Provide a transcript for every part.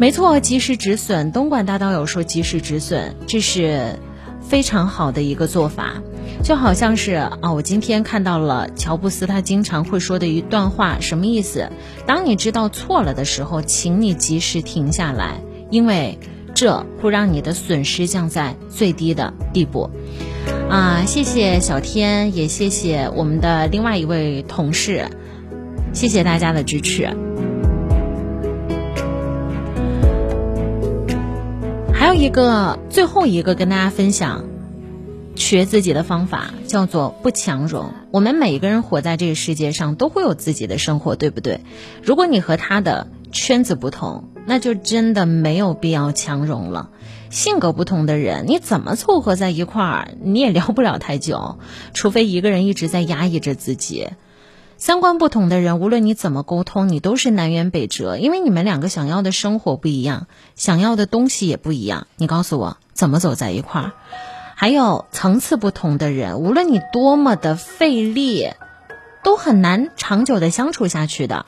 没错，及时止损。东莞大道友说及时止损，这是非常好的一个做法。就好像是啊，我今天看到了乔布斯他经常会说的一段话，什么意思？当你知道错了的时候，请你及时停下来，因为这会让你的损失降在最低的地步。啊，谢谢小天，也谢谢我们的另外一位同事，谢谢大家的支持。有一个，最后一个跟大家分享。学自己的方法叫做不强融。我们每一个人活在这个世界上，都会有自己的生活，对不对？如果你和他的圈子不同，那就真的没有必要强融了。性格不同的人，你怎么凑合在一块儿，你也聊不了太久，除非一个人一直在压抑着自己。三观不同的人，无论你怎么沟通，你都是南辕北辙，因为你们两个想要的生活不一样，想要的东西也不一样。你告诉我，怎么走在一块儿？还有层次不同的人，无论你多么的费力，都很难长久的相处下去的。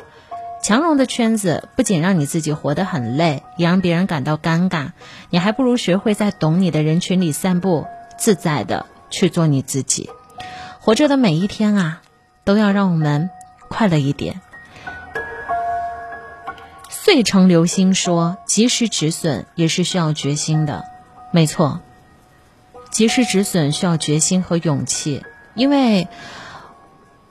强融的圈子不仅让你自己活得很累，也让别人感到尴尬。你还不如学会在懂你的人群里散步，自在的去做你自己。活着的每一天啊，都要让我们快乐一点。遂成流星说：“及时止损也是需要决心的。”没错。及时止损需要决心和勇气，因为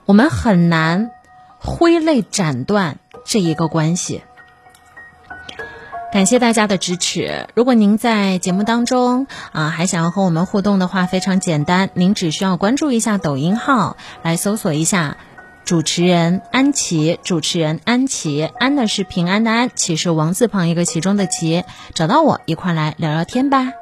我们很难挥泪斩断这一个关系。感谢大家的支持。如果您在节目当中啊还想要和我们互动的话，非常简单，您只需要关注一下抖音号，来搜索一下主持人安琪，主持人安琪，安的是平安的安，琪是王字旁一个其中的琪，找到我一块来聊聊天吧。